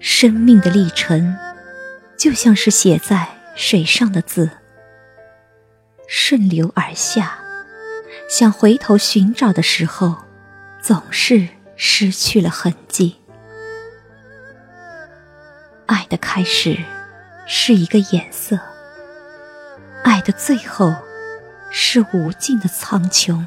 生命的历程，就像是写在水上的字，顺流而下。想回头寻找的时候，总是失去了痕迹。爱的开始是一个颜色，爱的最后是无尽的苍穹。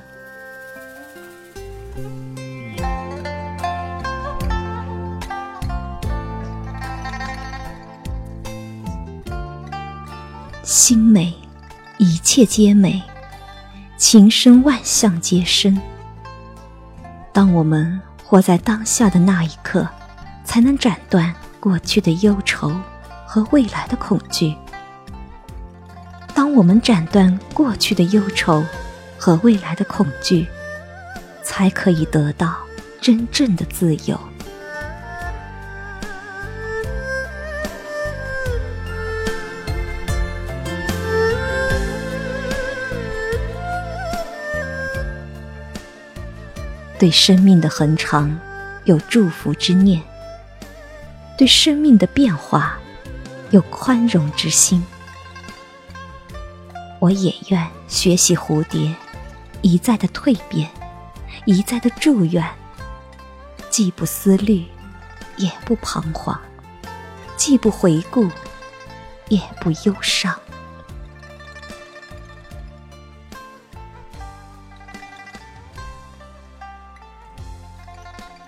心美，一切皆美；情深，万象皆深。当我们活在当下的那一刻，才能斩断过去的忧愁和未来的恐惧。当我们斩断过去的忧愁和未来的恐惧，才可以得到真正的自由。对生命的恒长有祝福之念，对生命的变化有宽容之心。我也愿学习蝴蝶一再的蜕变，一再的祝愿，既不思虑，也不彷徨，既不回顾，也不忧伤。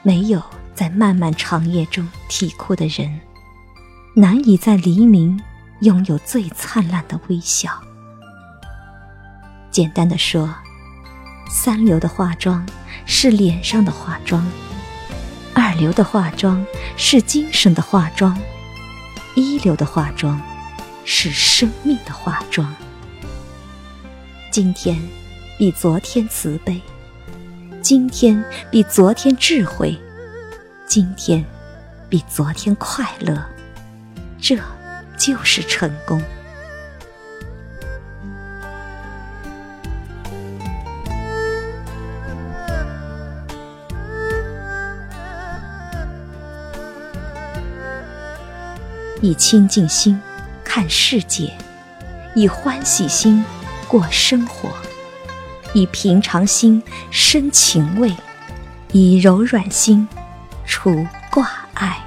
没有在漫漫长夜中啼哭的人，难以在黎明拥有最灿烂的微笑。简单的说，三流的化妆是脸上的化妆，二流的化妆是精神的化妆，一流的化妆是生命的化妆。今天比昨天慈悲。今天比昨天智慧，今天比昨天快乐，这就是成功。以清净心看世界，以欢喜心过生活。以平常心生情味，以柔软心除挂碍。